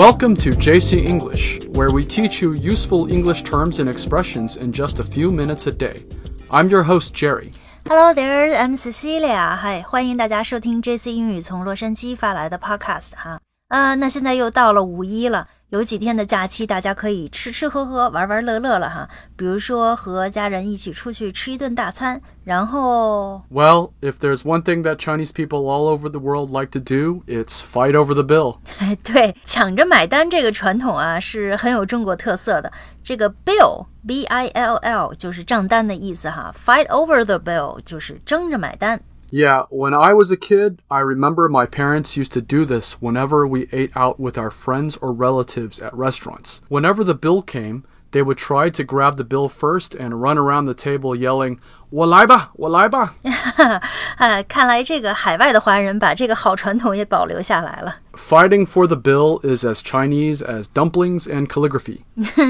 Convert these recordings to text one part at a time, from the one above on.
Welcome to JC English, where we teach you useful English terms and expressions in just a few minutes a day. I'm your host, Jerry. Hello there, I'm Cecilia. 嗨，欢迎大家收听 JC 英语从洛杉矶发来的 Podcast 哈。呃，那现在又到了五一了。 有几天的假期，大家可以吃吃喝喝、玩玩乐乐了哈。比如说和家人一起出去吃一顿大餐，然后。Well, if there's one thing that Chinese people all over the world like to do, it's fight over the bill. 对，抢着买单这个传统啊，是很有中国特色的。这个 bill, B-I-L-L 就是账单的意思哈。Fight over the bill 就是争着买单。Yeah, when I was a kid, I remember my parents used to do this whenever we ate out with our friends or relatives at restaurants. Whenever the bill came, they would try to grab the bill first and run around the table yelling, 我来吧，我来吧。啊，看来这个海外的华人把这个好传统也保留下来了。Fighting for the bill is as Chinese as dumplings and calligraphy.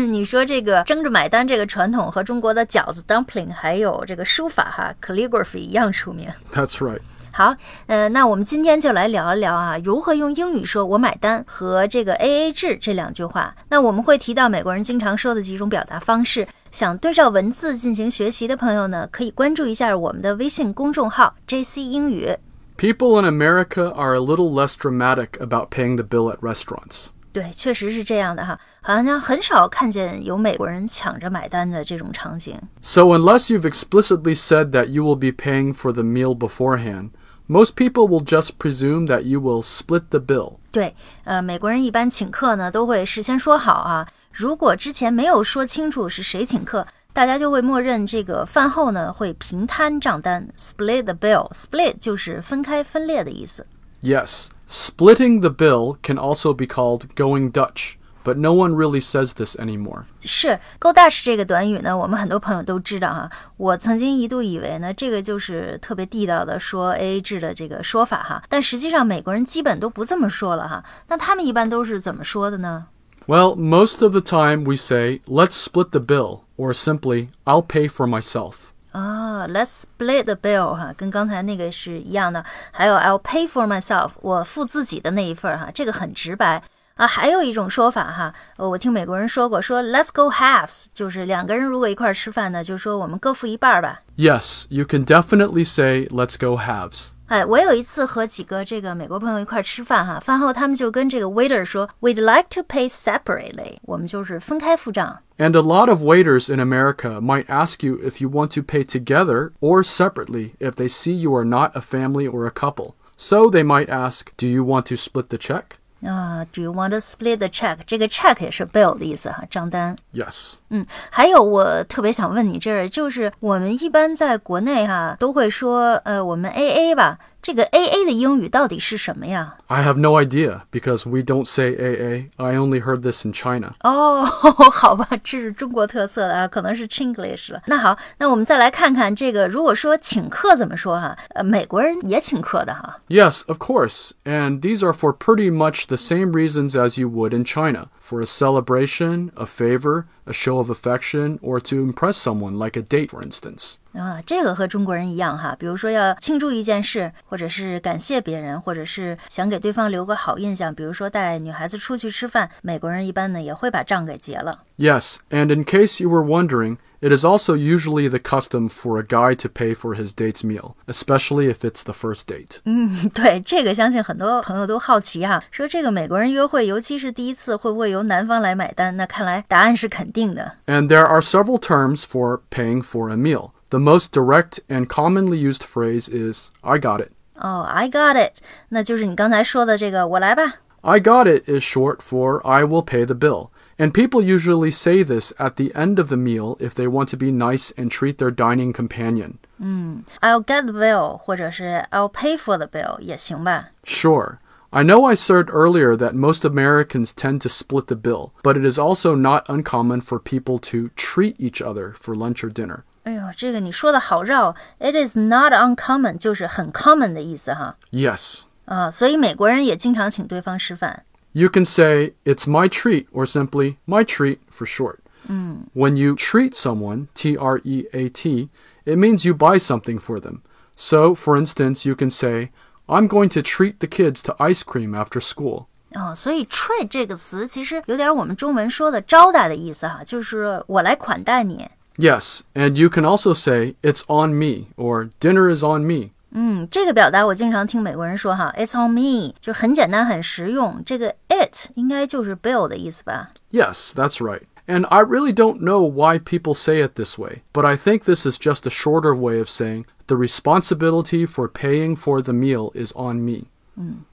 你说这个争着买单这个传统和中国的饺子 dumpling 还有这个书法哈 calligraphy 一样出名。That's right. 好，呃，那我们今天就来聊一聊啊，如何用英语说“我买单”和这个 “A A 制”这两句话。那我们会提到美国人经常说的几种表达方式。想对照文字进行学习的朋友呢，可以关注一下我们的微信公众号 “JC 英语”。People in America are a little less dramatic about paying the bill at restaurants. 对，确实是这样的哈，好像很少看见有美国人抢着买单的这种场景。So unless you've explicitly said that you will be paying for the meal beforehand. Most people will just presume that you will split the bill. 对，呃，美国人一般请客呢都会事先说好啊。如果之前没有说清楚是谁请客，大家就会默认这个饭后呢会平摊账单，split the bill。split 就是分开、分裂的意思。Yes, splitting the bill can also be called going Dutch. But no one really says this anymore. 是 “go Dutch” 这个短语呢，我们很多朋友都知道哈。我曾经一度以为呢，这个就是特别地道的说 AA 制的这个说法哈。但实际上，美国人基本都不这么说了哈。那他们一般都是怎么说的呢？Well, most of the time we say, "Let's split the bill," or simply, "I'll pay for myself." 啊、oh,，Let's split the bill 哈，跟刚才那个是一样的。还有 I'll pay for myself，我付自己的那一份哈，这个很直白。 啊，还有一种说法哈，呃，我听美国人说过，说 Let's go halves，就是两个人如果一块儿吃饭呢，就说我们各付一半吧。Yes, you can definitely say Let's go halves. 哎，我有一次和几个这个美国朋友一块儿吃饭哈，饭后他们就跟这个 waiter 说，We'd like to pay separately，我们就是分开付账。And a lot of waiters in America might ask you if you want to pay together or separately if they see you are not a family or a couple. So they might ask, Do you want to split the check? 啊，Do you want to split the check？这个 check 也是 bill 的意思哈，账单。Yes。嗯，还有我特别想问你这儿，就是我们一般在国内哈都会说，呃，我们 A A 吧。这个 A A 的英语到底是什么呀？I have no idea because we don't say A A. I only heard this in China. 哦，好吧，这是中国特色的啊，可能是 Chinglish 了。那好，那我们再来看看这个，如果说请客怎么说哈？呃，美国人也请客的哈。Yes, of course, and these are for pretty much the same reasons as you would in China for a celebration, a favor, a show of affection, or to impress someone, like a date, for instance. 啊，这个和中国人一样哈，比如说要庆祝一件事，或者是感谢别人，或者是想给对方留个好印象，比如说带女孩子出去吃饭，美国人一般呢也会把账给结了。Yes, and in case you were wondering, it is also usually the custom for a guy to pay for his date's meal, especially if it's the first date. 嗯，对，这个相信很多朋友都好奇哈，说这个美国人约会，尤其是第一次，会不会由男方来买单？那看来答案是肯定的。And there are several terms for paying for a meal. The most direct and commonly used phrase is "I got it." Oh, I got it. 那就是你刚才说的这个，我来吧。 I got it is short for I will pay the bill. And people usually say this at the end of the meal if they want to be nice and treat their dining companion. 嗯，I'll get the bill，或者是 I'll pay for the bill 也行吧。Sure. I know I said earlier that most Americans tend to split the bill, but it is also not uncommon for people to treat each other for lunch or dinner. 哎呦，这个你说的好绕。It is not uncommon，就是很 common 的意思哈。Yes. 啊，所以美国人也经常请对方吃饭。you can say, it's my treat, or simply, my treat for short. Mm. When you treat someone, T R E A T, it means you buy something for them. So, for instance, you can say, I'm going to treat the kids to ice cream after school. 哦，所以 treat 这个词其实有点我们中文说的招待的意思哈，就是我来款待你。 Yes, and you can also say it's on me or dinner is on me. 嗯，这个表达我经常听美国人说哈，It's on me，就很简单很实用。这个 it 应该就是 bill 的意思吧？ Yes, that's right. And I really don't know why people say it this way, but I think this is just a shorter way of saying the responsibility for paying for the meal is on me.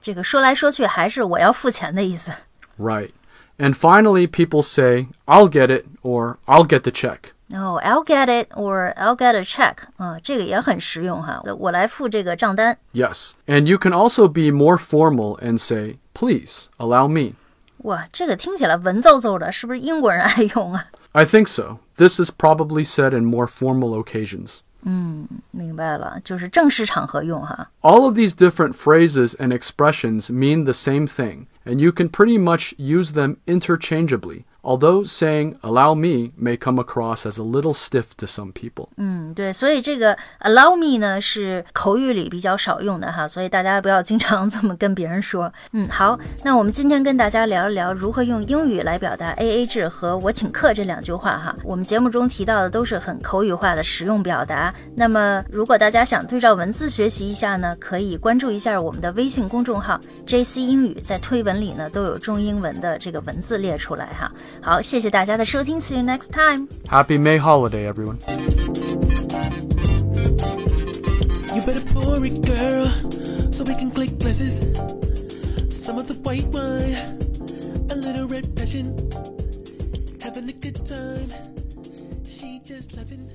这个说来说去还是我要付钱的意思。 Right. And finally, people say, I'll get it or I'll get the check. 然后 I'll get it or I'll get a check，啊、这个也很实用哈。我来付这个账单。 Yes. And you can also be more formal and say, please allow me. 哇，这个听起来文绉绉的，是不是英国人爱用啊？ I think so. This is probably said in more formal occasions. 明白了，就是正式场合用哈。 All of these different phrases and expressions mean the same thing, and you can pretty much use them interchangeably, Although saying allow me may come across as a little stiff to some people. 嗯，对，所以这个 allow me 呢是口语里比较少用的哈，所以大家不要经常这么跟别人说。嗯，好，那我们今天跟大家聊一聊如何用英语来表达 A A 制和我请客这两句话哈。我们节目中提到的都是很口语化的实用表达。那么如果大家想对照文字学习一下呢，可以关注一下我们的微信公众号 J C 英语，在推文里呢都有中英文的这个文字列出来哈。好，谢谢大家的收听，See you next time。 Happy May holiday, everyone. You better pour it, girl, so we can click glasses. Some of the white wine, a little red passion. Having a good time, she just laughing.